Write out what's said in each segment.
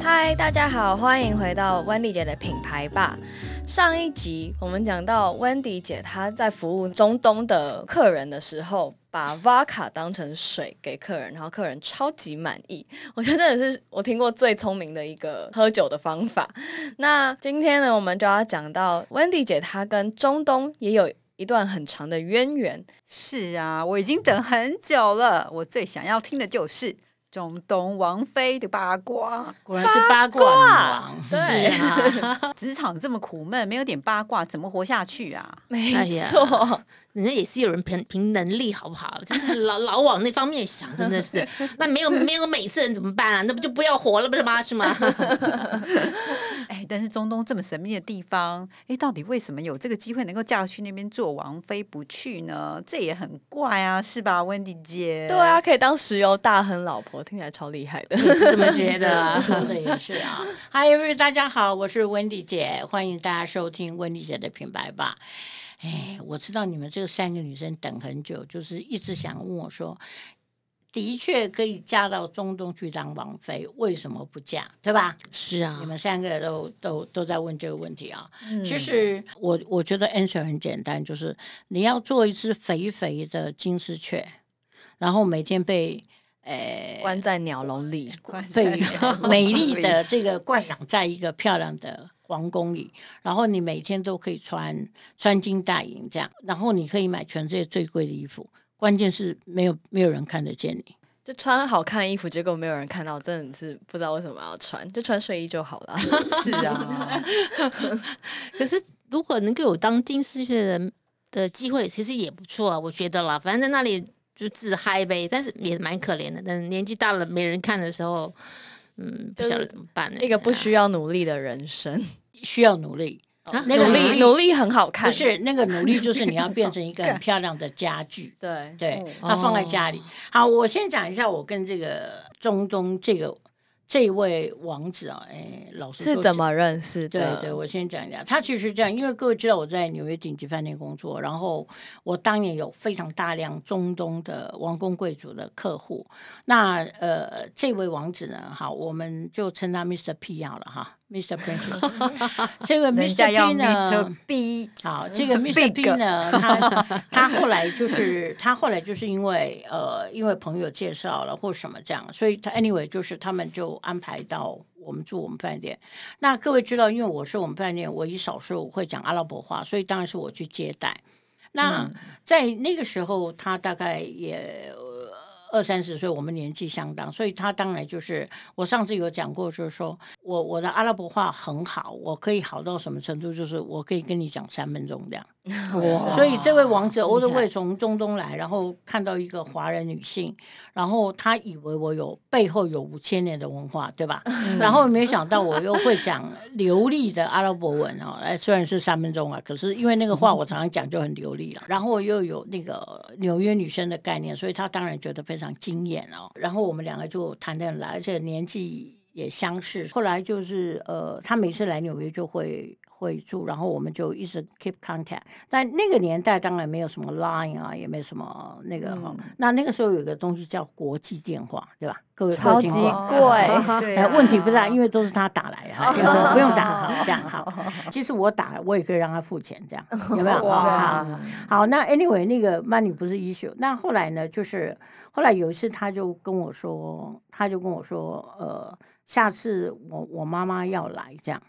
嗨，大家好，欢迎回到温迪姐的品牌吧。上一集我们讲到温迪姐她在服务中东的客人的时候，把 vodka 当成水给客人，然后客人超级满意。我觉得真的是我听过最聪明的一个喝酒的方法。那今天呢，我们就要讲到温迪姐她跟中东也有一段很长的渊源。是啊，我已经等很久了，我最想要听的就是。中东王妃的八卦，果然是八卦。对是啊，职场这么苦闷，没有点八卦怎么活下去啊？没错，人家也是有人凭凭能力，好不好？真是老老往那方面想，真的是。那没有没有美色人怎么办啊？那不就不要活了，不是吗？是吗？哎，但是中东这么神秘的地方，哎，到底为什么有这个机会能够嫁去那边做王妃不去呢？这也很怪啊，是吧，温迪姐？对啊，，可以当石油大亨老婆，听起来超厉害的。你是这么觉得啊？说的也是啊。嗨，everybody，大家好，我是温迪姐，欢迎大家收听温迪姐的品牌吧。哎，我知道你们这三个女生等很久，就是一直想问我说，的确可以嫁到中东去当王妃，为什么不嫁？对吧？是啊你，们三个都都都在问这个问题啊。嗯其实我我觉得 answer 很简单，就是你要做一只肥肥的金丝雀，然后每天被呃关在鸟笼里，被美丽的这个 惯养在一个漂亮的皇宫里，然后你每天都可以穿穿金戴银这样，然后你可以买全世界最贵的衣服，关键是没有没有人看得见你。就穿好看的衣服，结果没有人看到，真的是不知道为什么要穿，就穿睡衣就好了。是啊，可是如果能够有当金丝雀的人的机会，其实也不错啊，我觉得啦。反正在那里就自嗨呗，但是也蛮可怜的。但是年纪大了没人看的时候，嗯，不晓得怎么办呢？一个不需要努力的人生，需要努力，啊那个努力努力很好看，不是那个努力，就是你要 变成一个很漂亮的家具。对对哦，它放在家里。好，我先讲一下我跟这个中东这个这位王子啊，哎，老师是怎么认识对的？对，我先讲一下，他其实这样，因为各位知道我在纽约顶级饭店工作，然后我当年有非常大量中东的王公贵族的客户。那呃，这位王子呢，好，我们就称他 Mr. P 好了哈，Mr. Princess。这个 Mr. B，好，这个 Mr. B 呢，他 他后来就是他后来就是因为呃，因为朋友介绍了或什么这样，所以他 anyway 就是他们就安排到我们住我们饭店。那各位知道，因为我是我们饭店唯一少数会讲阿拉伯话，所以当然是我去接待。那嗯在那个时候，他大概也呃二三十岁，我们年纪相当，所以他当然就是我上次有讲过，就是说我我的阿拉伯话很好，我可以好到什么程度，就是我可以跟你讲三分钟这样。哇所以这位王子厉欧都害会从中东来，然后看到一个华人女性，然后他以为我有背后有五千年的文化，对吧？然后没想到我又会讲流利的阿拉伯文哦，哎，虽然是三分钟啊，可是因为那个话我常常讲就很流利了。然后我又有那个纽约女生的概念，所以他当然觉得非常惊艳哦。然后我们两个就谈得很来，而且年纪。也相似，后来就是呃，他每次来纽约就会会住，然后我们就一直 keep contact。但那个年代当然没有什么 Line 啊，也没什么那个哈、嗯那那个时候有个东西叫国际电话，对吧？各位超级贵 哎，对啊问题不是啊，因为都是他打来的，哎不用打好 这样好。其实我打我也可以让他付钱，这样 有没有？哇好，好，那 anyway 那个 money 不是 issue。那后来呢，就是后来有一次他就跟我说，他就跟我说，呃，下次我我妈妈要来这样。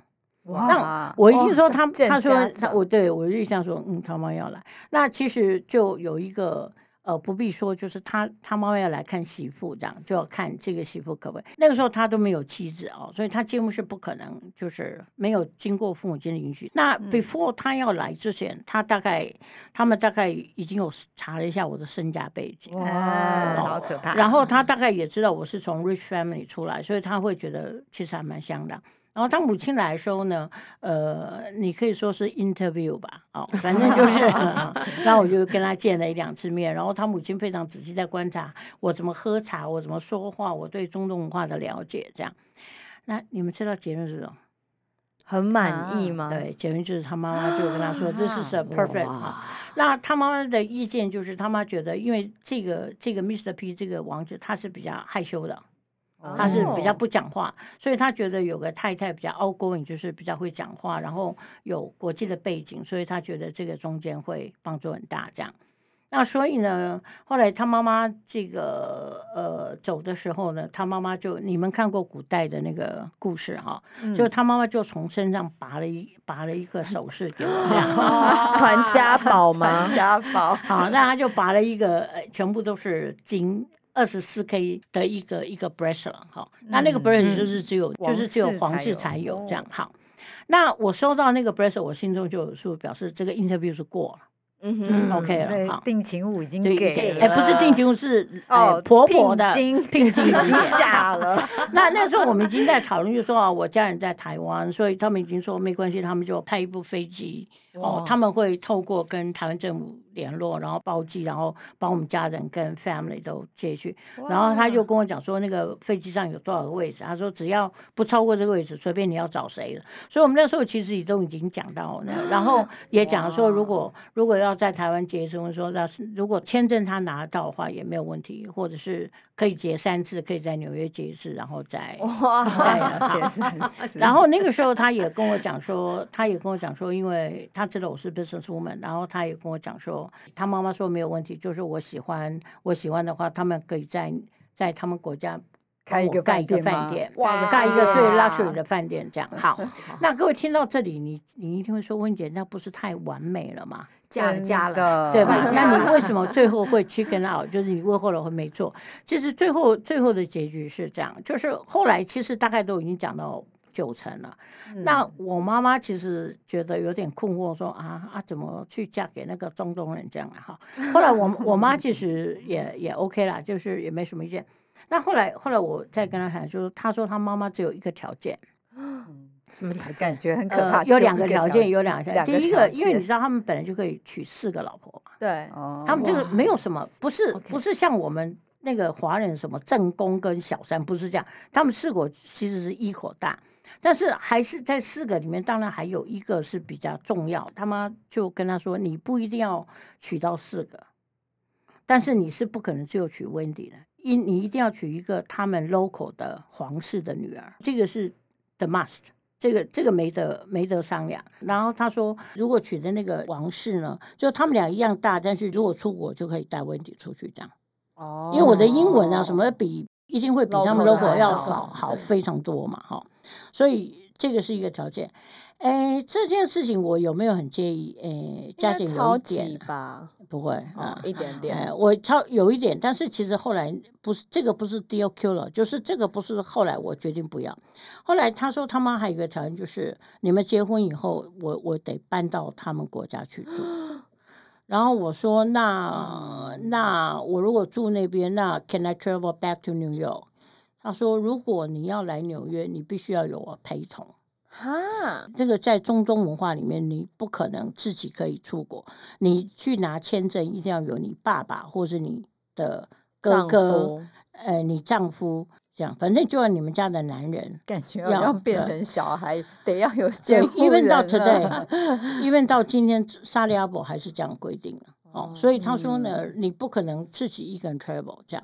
哇，我一听说他，他说他我对我就想说，嗯，他妈要来。那其实就有一个呃，不必说，就是他他妈妈要来看媳妇，这样就要看这个媳妇可不可以。那个时候他都没有妻子哦，所以他几乎是不可能，就是没有经过父母亲的允许。那嗯 before 他要来之前，他大概他们大概已经有查了一下我的身家背景。哇，哦好可怕。然后他大概也知道我是从 rich family 出来，所以他会觉得其实还蛮香的。然后他母亲来的时候呢，呃，你可以说是 interview 吧，哦，反正就是，然后我就跟他见了一两次面，然后他母亲非常仔细在观察我怎么喝茶，我怎么说话，我对中东文化的了解，这样。那你们知道结论是什么？很满意吗？对，结论就是他妈妈就跟他说，这是 a perfect 啊。那他妈妈的意见就是，他妈觉得，因为这个这个 Mr. P 这个王子他是比较害羞的，他是比较哦不讲话，所以他觉得有个太太比较 outgoing，就是比较会讲话，然后有国际的背景，所以他觉得这个中间会帮助很大。这样，那所以呢，后来他妈妈这个呃走的时候呢，他妈妈就你们看过古代的那个故事哈，就他妈妈就从身上拔了一拔了一个首饰给我，这样。传家宝吗传？家宝，好，那他就拔了一个，呃全部都是金。二十四 K 的一个一个 bracelet 哈，那那个嗯 bracelet 就是只有、皇就是只有皇室才有这样哦好。那我收到那个 bracelet，我心中就有数，表示这个 interview 是过了。嗯嗯哼 OK 了，好。定情物已经对，给了，哎，不是定情物，是哦呃婆婆的聘金聘金已经 下了，那那时候我们已经在讨论，就说啊，我家人在台湾，所以他们已经说没关系，他们就派一部飞机哦，他们会透过跟台湾政府联络，然后包机，然后把我们家人跟 family 都接去。然后他就跟我讲说，那个飞机上有多少个位置，他说只要不超过这个位置，随便你要找谁的。所以我们那时候其实也都已经讲到那，然后 也讲说，如果如果要在台湾结婚，说那是如果签证他拿到的话也没有问题，或者是可以结三次，可以在纽约结一次，然后再再结三 次然后那个时候他也跟我讲说，他也跟我讲说，因为他知道我是 business woman，然后他也跟我讲说，他妈妈说没有问题，就是我喜欢我喜欢的话，他们可以在在他们国家开一个帮我盖一个饭店哇盖一个最哇 luxury 的饭店，这样 好。那各位听到这里，你你一定会说，温姐，那不是太完美了吗？嫁了嫁了，对吧？那你为什么最后会 chicken out？就是你为后来会没做？其实最后最后的结局是这样，就是后来其实大概都已经讲到九成了。那我妈妈其实觉得有点困惑，说啊啊，怎么去嫁给那个中东人这样啊？哈。后来我我妈其实也也 OK 啦，就是也没什么意见。那后来后来我再跟她谈，就是她说她妈妈只有一个条件，什么条件？觉得很可呃怕。，有两个条件，有两个条件。第一个，因为你知道他们本来就可以娶四个老婆嘛。对，哦他们这个没有什么，不是不是像我们那个华人什么正宫跟小三，不是这样。他们四个其实是一口大，但是还是在四个里面，当然还有一个是比较重要。他妈就跟他说，你不一定要娶到四个，但是你是不可能只有娶 Wendy 的，一你一定要娶一个他们 local 的皇室的女儿，这个是 the must。这个这个没得没得商量。然后他说，如果娶的那个王室呢，就他们俩一样大，但是如果出国就可以带温迪出去这样。哦因为我的英文啊什么比一定会比他们 Local 要好好非常多嘛哈，所以这个是一个条件。哎，这件事情我有没有很介意？哎，加减有一点吧，不会哦啊，，一点哎，点，我超有一点，但是其实后来不是这个不是 DOQ 了，就是这个不是后来我决定不要。后来他说他妈还有一个条件，就是你们结婚以后，我我得搬到他们国家去住。然后我说那那我如果住那边，那 Can I travel back to New York？他说如果你要来纽约，你必须要有我陪同。哈，这个在中东文化里面，你不可能自己可以出国，你去拿签证一定要有你爸爸或是你的哥丈哥，呃，你丈夫这样，反正就要你们家的男人。感觉要要变成小孩，得要有对监护，even 到人了 today，even 到今天，沙利阿伯还是这样规定的哦。所以他说呢，嗯你不可能自己一个人 travel 这样。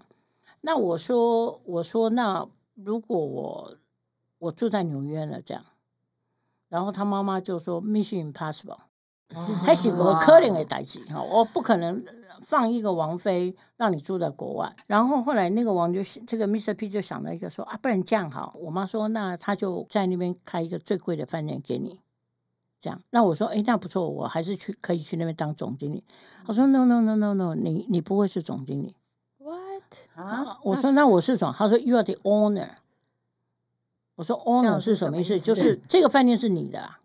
那我说，我说那如果我我住在纽约了这样，然后他妈妈就说 Mission Impossible。还是我可能的代志哈，我不可能放一个王妃让你住在国外。然后后来那个王就这个 Mr. P 就想了一个说啊，不然这样好，我妈说那他就在那边开一个最贵的饭店给你，这样。那我说诶，那不错，我还是去可以去那边当总经理。他说 No No No No No，你你不会是总经理。，what？啊，我说那我是什么？他说 You are the owner。我说 owner 是什么意是什么意思？就是这个饭店是你的啊，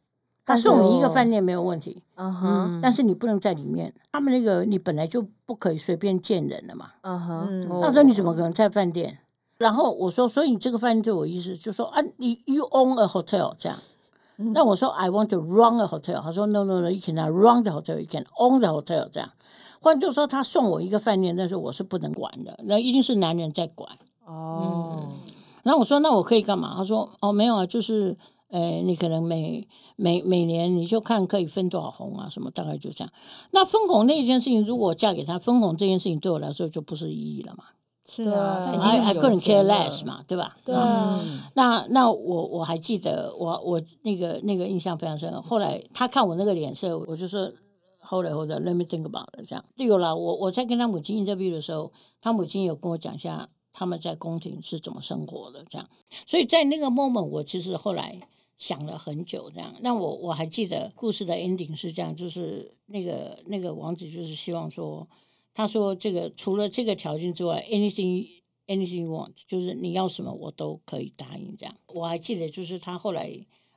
他送你一个哦饭店没有问题。嗯哼，但是你不能在里面。他们那个你本来就不可以随便见人的嘛。嗯哼，那时候你怎么可能在饭店？然后我说，所以你这个饭店对我意思就说啊，你 you own a hotel 这样。那我说 I want to run a hotel，他说 No No No，you cannot run the hotel，you can own the hotel 这样。换句话说，他送我一个饭店，但是我是不能管的，那一定是男人在管。哦，然后我说那我可以干嘛？他说哦没有啊，就是呃，你可能每每每年你就看可以分多少红啊，什么大概就这样。那分红那件事情，如果我嫁给他，分红这件事情对我来说就不是意义了嘛。是啊，还还有 couldn't care less 嘛，对吧？对嗯啊，嗯那那我我还记得，我我那个那个印象非常深。后来他看我那个脸色，我就说后来或者 let me think about it 这样。有了，我我在跟他母亲 interview 的时候，他母亲有跟我讲一下他们在宫廷是怎么生活的这样。所以在那个 moment，我其实后来想了很久这样。那我我还记得故事的 ending 是这样，就是那个那个王子就是希望说，他说这个除了这个条件之外，anything。anything you want，就是你要什么我都可以答应这样。我还记得，就是他后来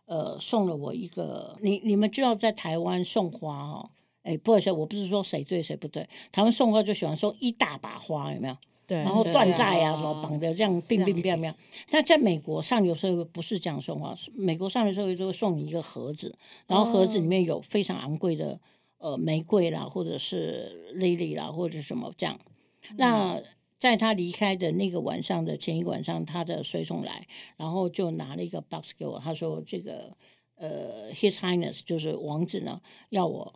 呃送了我一个，你你们知道在台湾送花哦，哎，不好意思，我不是说谁对谁不对，台湾送花就喜欢送一大把花，有没有？对，然后对缎带啊啊什么绑的这样并并并并。那在美国上流社会不是这样送啊，美国上流社会就会送你一个盒子，然后盒子里哦面有非常昂贵的呃玫瑰啦，或者是 lily 啦，或者什么这样。那在他离开的那个晚上的前一晚上，他的随从来，然后就拿了一个 box 给我，他说这个呃，His Highness 就是王子呢，要我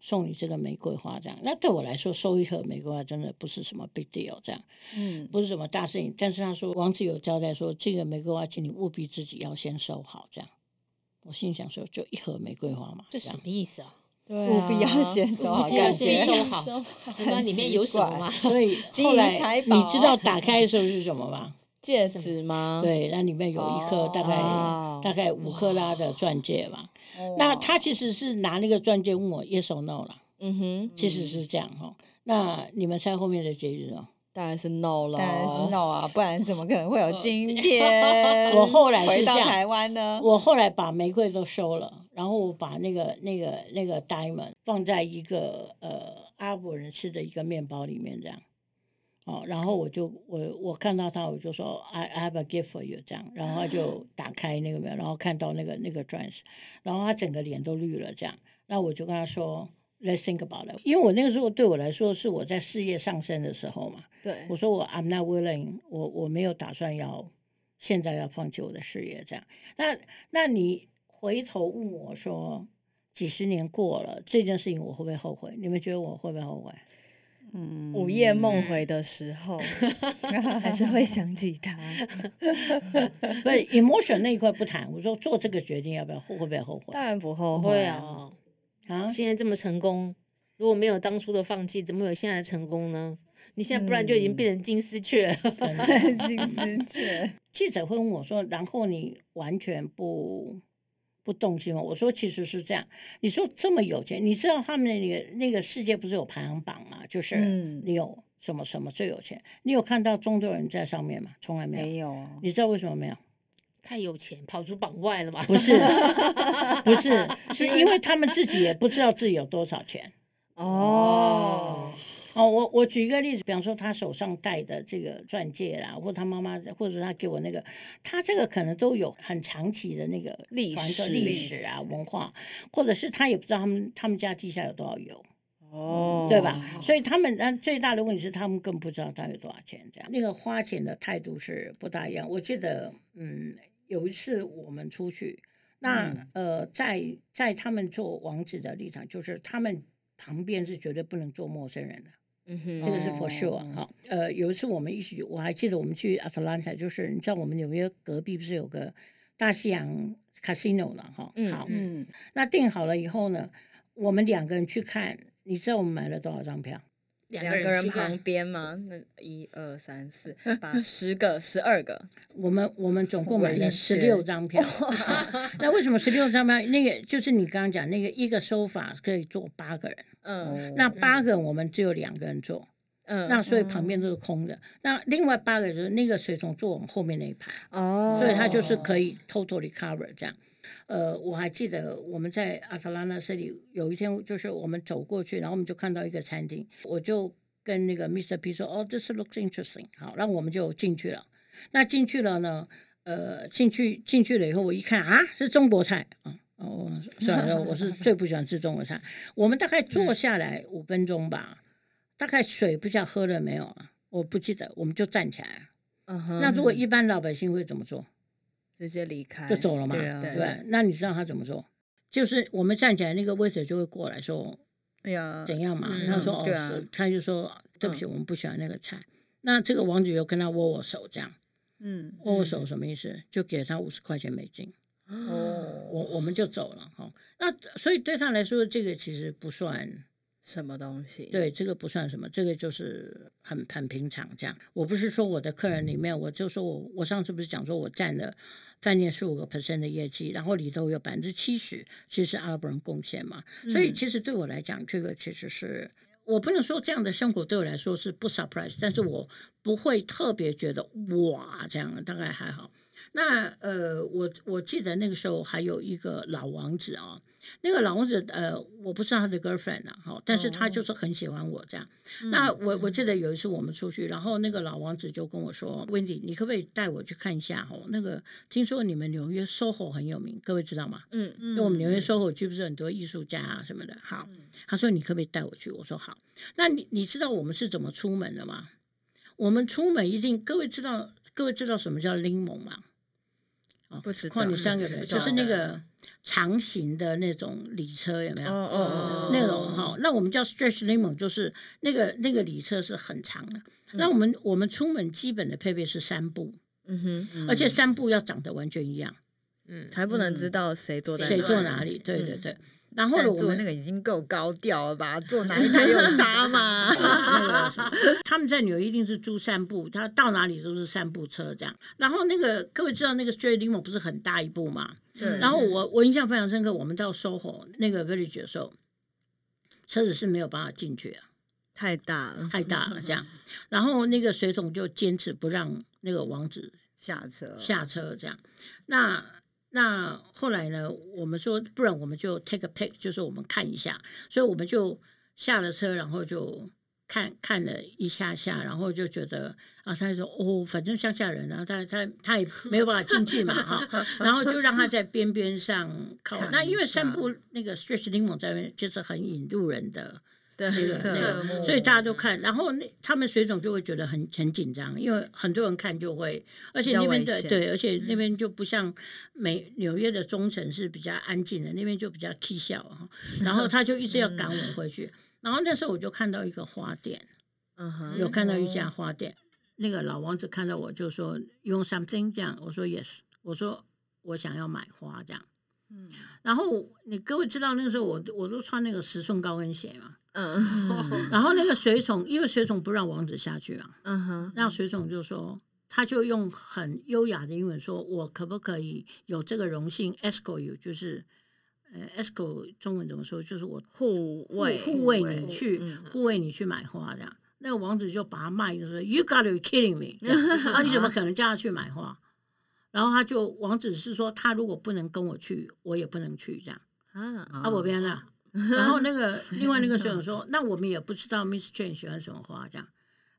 送你这个玫瑰花这样。那对我来说，收一盒玫瑰花真的不是什么 big deal 这样，嗯，不是什么大事情。但是他说王子有交代说，这个玫瑰花，请你务必自己要先收好这样。我心里想说，就一盒玫瑰花嘛，这什么意思啊？对务必要啊先收 好，先收好收不知道里面有什么吗？所以 后来财你知道打开的时候是什么吗？戒指吗？对，那里面有一颗大概、哦大概五克拉的钻戒嘛。那他其实是拿那个钻戒问我 yes or no 啦，嗯哼，其实是这样哈。那你们猜后面的结局呢？当然是 no 了，当然是 no 啊，不然怎么可能会有今 天？我后来是这样回到台湾呢，我后来把玫瑰都收了，然后我把那个那个那个 diamond 放在一个呃阿拉伯人吃的一个面包里面这样。哦，然后我就我我看到他，我就说 I I have a gift for you 这样，然后他就打开那个没有，然后看到那个那个钻石，然后他整个脸都绿了这样，那我就跟他说 Let's think about it，因为我那个时候对我来说是我在事业上升的时候嘛，对我说我 I'm not willing，我我没有打算要现在要放弃我的事业这样。那那你回头问我说，几十年过了这件事情我会不会后悔？你们觉得我会不会后悔？嗯午夜梦回的时候，还是会想起他。不是 emotion 那一块不谈，我说做这个决定要不要会不会后悔当然不后悔啊，啊？现在这么成功，如果没有当初的放弃，怎么有现在的成功呢？你现在不然就已经嗯变成金丝雀了。真的金丝雀，记者会问我说，然后你完全不不动心吗？我说其实是这样。你说这么有钱，你知道他们那个那个世界不是有排行榜吗？就是嗯你有什么什么最有钱，你有看到中国人在上面吗？从来没有。没有啊，你知道为什么没有？太有钱，跑出榜外了吧？不是，不是，是因为他们自己也不知道自己有多少钱。哦，哦，我我举一个例子，比方说他手上戴的这个钻戒啦，或他妈妈，或者他给我那个，他这个可能都有很长期的那个历史历史啊、文化，或者是他也不知道他们他们家地下有多少油，哦，对吧？所以他们那最大的问题是他们更不知道他有多少钱，这样那个花钱的态度是不大一样。我记得，嗯，有一次我们出去，那、嗯呃，在在他们做王子的立场，就是他们旁边是绝对不能做陌生人的。这个是 for sure 哦哈、呃，有一次我们一起，我还记得我们去 Atlanta，就是你知道我们纽约隔壁不是有个大西洋 casino 了哈？嗯好，嗯，那订好了以后呢，我们两个人去看，你知道我们买了多少张票？两两个人旁边吗？那一二三四，把 十个、十二个，我们我们总共买了十六张票。那为什么十六张票？那个就是你刚刚讲那个一个收法可以坐八个人，嗯那八个人我们只有两个人坐，嗯，那所以旁边都是空的。那另外八个人就是那个随从坐我们后面那一排。哦，所以他就是可以 totally cover 这样。呃，我还记得我们在阿特兰大这里有一天，就是我们走过去，然后我们就看到一个餐厅，我就跟那个 Mr. P 说：“哦，this looks interesting。”好，那我们就进去了。那进去了呢，呃，进去进去了以后，我一看啊，是中国菜啊。哦，算了，我是最不喜欢吃中国菜。我们大概坐下来五分钟吧，大概水不知道喝了没有啊？我不记得，我们就站起来了。嗯哼，那如果一般老百姓会怎么做？直接离开就走了嘛，对？那你知道他怎么做？就是我们站起来，那个 waiter 就会过来说哎呀，怎样嘛？嗯他说哦，他就说对不起，嗯我们不喜欢那个菜。那这个王子又跟他握握手，这样嗯，握握手什么意思？就给他五十块钱美金，哦，我我们就走了哈。那所以对他来说，这个其实不算什么东西？，对，这个不算什么，这个就是很很平常这样。我不是说我的客人里面，我就说我我上次不是讲说我占了饭店十五个 percent 的业绩，然后里头有百分之七十其实是阿拉伯人贡献嘛，所以嗯其实对我来讲，这个其实是。我不能说这样的生活对我来说是不 surprise，但是我不会特别觉得哇这样，大概还好。那呃，我我记得那个时候还有一个老王子啊、那个老王子呃，我不是他的 girlfriend 啊，哈，但是他就是很喜欢我这样。那我我记得有一次我们出去，然后那个老王子就跟我说：“Wendy，你可不可以带我去看一下？哦，那个听说你们纽约 SOHO 很有名，各位知道吗？嗯嗯因为我们纽约 SOHO 区不是很多艺术家啊什么的。好，他说你可不可以带我去？我说好。那你你知道我们是怎么出门的吗？我们出门一定，各位知道各位知道什么叫柠檬吗？哦不知道况你三个人就是那个长型的那种礼车，有没有？哦哦哦，那种哈，那我们叫 stretch lemon，就是那个那个礼车是很长的。那我们我们出门基本的配备是三步，嗯哼，而且三步要长得完全一样，嗯，才不能知道谁坐谁坐哪里？对对对。然后，我们那个已经够高调了吧？坐哪一 台有差吗？那个什么 他们在纽约一定是租散步，他到哪里都是散步车这样。然后那个各位知道那个 stretch lemon 不是很大一部吗？对然后我我印象非常深刻，我们到 SOHO 那个 village 的时候，车子是没有办法进去啊。太大了，太大了这样，然后那个水桶就坚持不让那个王子下车，下车这样。那那后来呢，我们说不然我们就 take a pic，就是我们看一下，所以我们就下了车，然后就看看了一下下，然后就觉得啊，他就说哦，反正乡下人啊，他他他也没有办法进去嘛哈，然后就让他在边边上靠。那因为散步那个 stretch 柠檬在那边就是很引路人的。对所以大家都看，然后那他们水总就会觉得很很紧张，因为很多人看就会，而且那边的对，而且那边就不像美纽约的中城是比较安静的，那边就比较 k 笑哈，然后他就一直要赶我回去，然后那时候我就看到一个花店，嗯哼，有看到一家花店，那个老王子看到我就说用 something 这样，我说 yes，我说我想要买花这样，嗯然后你各位知道那个时候我我都穿那个十寸高跟鞋嘛。嗯然后那个水桶，因为水桶不让王子下去啊，嗯哼，那水桶就说，他就用很优雅的英文说，我可不可以有这个荣幸 escort you，就是呃 escort 中文怎么说，就是我护卫护卫你去嗯护卫你去买花这样。那个王子就把他骂，就说 You gotta be kidding me！啊，你怎么可能叫他去买花？然后他就王子是说，他如果不能跟我去，我也不能去这样。啊，啊，我边了。然后那个另外那个舍友 说，那我们也不知道 Miss Chen 喜欢什么花这样。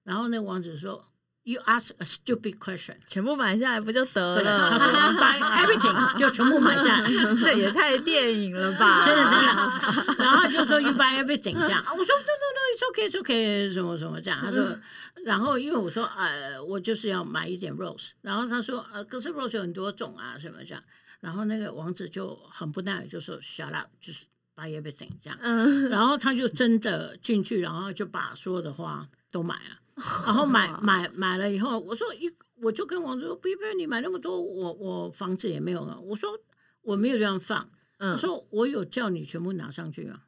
然后那个王子说，You ask a stupid question。全部买下来不就得了？说 Buy everything，就全部买下来。这也太电影了吧？真的真的，然后就说 you buy everything 这样，啊我说 no no no it's okay it's okay 什么什么这样，他说，然后因为我说呃我就是要买一点 rose，然后他说呃可是 rose 有很多种啊什么这样，然后那个王子就很不耐，就说 shut up 就是 buy everything 这样，嗯，然后他就真的进去，然后就把所有的花都买了，然后买 买买了以后，我说一我就跟王子说，不不，你买那么多，我我房子也没有了，我说我没有这样放。我嗯，说我有叫你全部拿上去啊？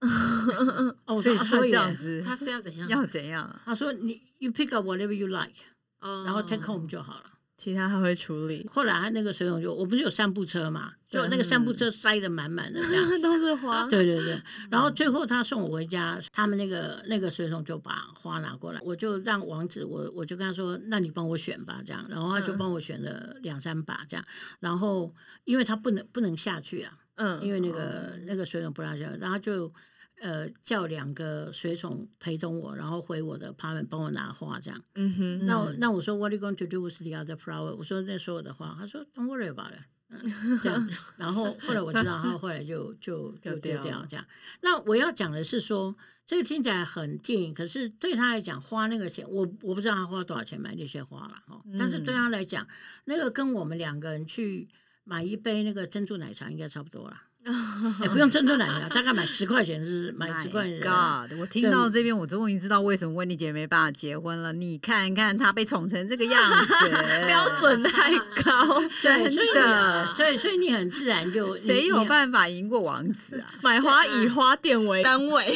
哦，所以他这样子，他是要怎样？要怎样？他说你 you pick up whatever you like，哦然后 take home 就好了。其他他会处理，后来他那个水桶就我不是有散步车嘛，就那个散步车塞得满满的这样。都是花，对对对，然后最后他送我回家，他们那个那个水桶就把花拿过来，我就让王子，我我就跟他说，那你帮我选吧，这样，然后他就嗯。帮我选了两三把这样，然后因为他不能不能下去啊，嗯，因为那个那个水桶不让下，然后就呃叫两个随从陪同我，然后回我的 apartment 帮我拿花这样。嗯哼，那我那我说 What are you going to do with the other flower？我说那所有的花，他说 Don't worry about it。嗯这样。然后后来我知道，他后来就 就就丢丢掉这样。那我要讲的是说，这个听起来很电影，可是对他来讲花那个钱，我我不知道他花多少钱买那些花了哈。但是对嗯他来讲，那个跟我们两个人去买一杯那个珍珠奶茶应该差不多了。也不用珍珠奶茶，大概买十块钱是买十块钱。God！我听到这边，我终于知道为什么温妮姐没办法结婚了。你看看她被宠成这个样子，标准太高，真的，所以所以你很自然就你谁有办法赢过王子啊？买花以花店为单位。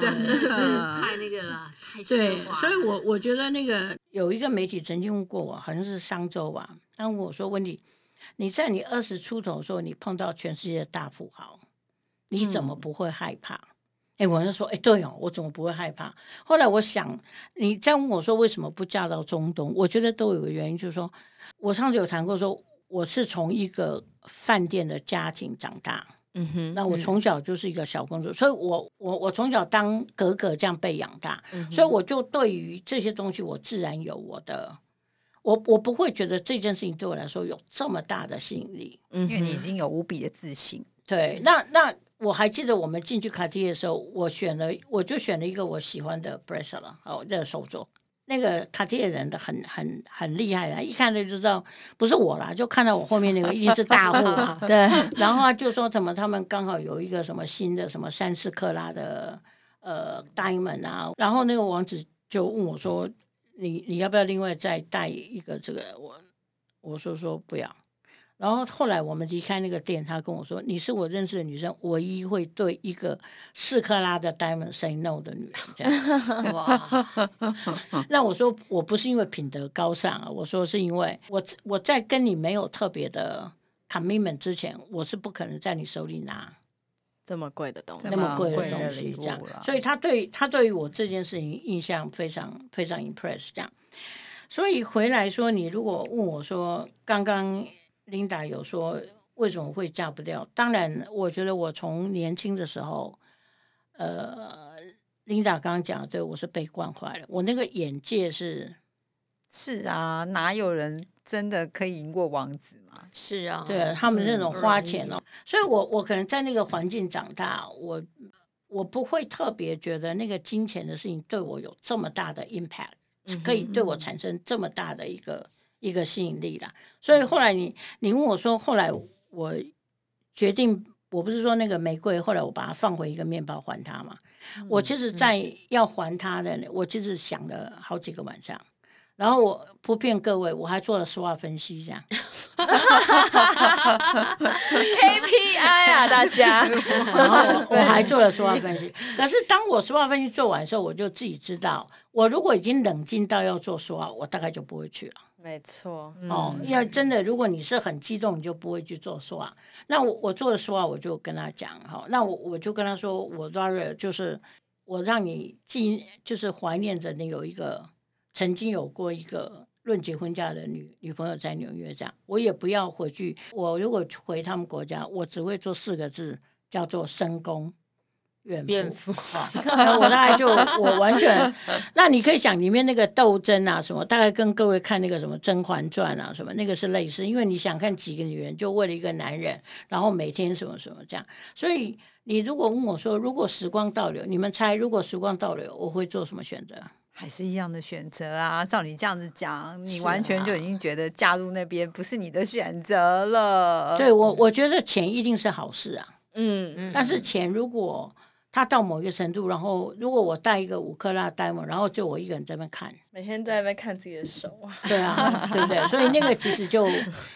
真是的，太那个了，太对奢，华所以我我觉得那个有一个媒体曾经问过我，好像是商周吧，他问我说：“温迪，你在你二十出头的时候，你碰到全世界的大富豪，你怎么嗯不会害怕？”哎、我就说：“哎、对哦，我怎么不会害怕？”后来我想，你再问我说为什么不嫁到中东，我觉得都有个原因，就是说我上次有谈过说，我是从一个饭店的家庭长大。嗯哼那我嗯从小就是一个小公主，所以我我我从小当格格这样被养大，嗯所以我就对于这些东西，我自然有我的，我我不会觉得这件事情对我来说有这么大的吸引力。嗯因为你已哼经有无比的自信。对，那那我还记得我们进去卡地亚的时候，我选了，我就选了一个我喜欢的 bracelet 哦，那个手镯。那个卡地亚人的很很很厉害的，一看就知道不是我啦，就看到我后面那个一定是大户啊。对，然后他就说怎么他们刚好有一个什么新的什么三四克拉的呃 diamond 啊，然后那个王子就问我说你你要不要另外再带一个这个我我说说不要。然后后来我们离开那个店，他跟我说：“你是我认识的女生唯一会对一个四克拉的 diamond say no 的女人。”这样，哇，那我说我不是因为品德高尚啊，我说是因为我我在跟你没有特别的 commitment 之前，我是不可能在你手里拿这么贵的东西那么贵的东西，这样，所以他对他对于我这件事情印象非常非常 impress 这样。所以回来说，你如果问我说，刚刚 Linda 有说为什么会嫁不掉？当然，我觉得我从年轻的时候，呃，Linda 刚刚讲的，对我是被惯坏了，我那个眼界是。是啊，哪有人真的可以赢过王子嘛？是啊，对啊他们那嗯种花钱哦，所以我我可能在那个环境长大，我我不会特别觉得那个金钱的事情对我有这么大的 impact，、嗯可以对我嗯产生这么大的一个一个吸引力啦。所以后来你你问我说，后来我决定，我不是说那个玫瑰，后来我把它放回一个面包还他嘛。我其实，嗯在要还他的，我其实想了好几个晚上。然后我不骗各位，我还做了 SWOT 分析，这样。KPI 啊，大家。然后我我还做了 SWOT 分析。可是当我 SWOT 分析做完的时候，我就自己知道，我如果已经冷静到要做 SWOT，我大概就不会去了。没错，哦，嗯要真的，如果你是很激动，你就不会去做 SWOT。那我我做了 SWOT，我就跟他讲，哈、那我我就跟他说，我 rather 就是我让你记，就是怀念着你有一个曾经有过一个论结婚嫁的女女朋友在纽约这样，我也不要回去。我如果回他们国家，我只会做四个字，叫做深宫怨怨妇。我大概就我完全，那你可以想里面那个斗争啊什么，大概跟各位看那个什么《甄嬛传》啊什么，那个是类似，因为你想看几个女人就为了一个男人，然后每天什么什么这样，所以你如果问我说，如果时光倒流，你们猜如果时光倒流，我会做什么选择？还是一样的选择啊。照你这样子讲，你完全就啊已经觉得嫁入那边不是你的选择了。对我，我觉得钱一定是好事啊，嗯嗯但是钱如果它到某一个程度，然后如果我带一个五克拉 diamond，然后就我一个人在那边看。每天在那边看自己的手啊。对啊，对不对？所以那个其实就，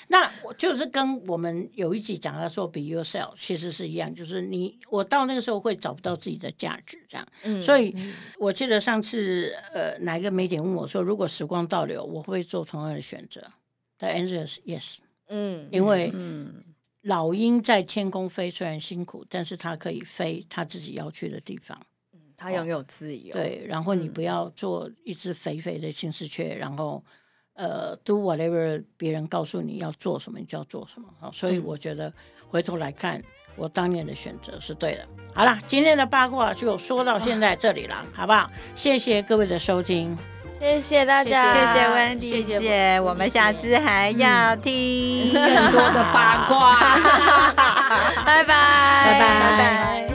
那我就是跟我们有一集讲到说，be yourself，其实是一样，就是你我到那个时候会找不到自己的价值，这样。嗯所以嗯我记得上次呃哪一个媒体问我说，如果时光倒流，我会做同样的选择？The answer is yes，嗯，因为嗯，老鹰在天空飞虽然辛苦，但是它可以飞它自己要去的地方。它拥有自由。，对，然后你嗯不要做一只肥肥的金丝雀，然后呃，do whatever 别人告诉你要做什么，你就要做什么。好，所以嗯我觉得回头来看，我当年的选择是对的。好啦，今天的八卦就说到现在这里了，好不好？谢谢各位的收听。谢谢谢大家，谢谢。温温迪谢谢姐，我们下次还要听。更多的八卦。拜拜，拜拜。拜拜。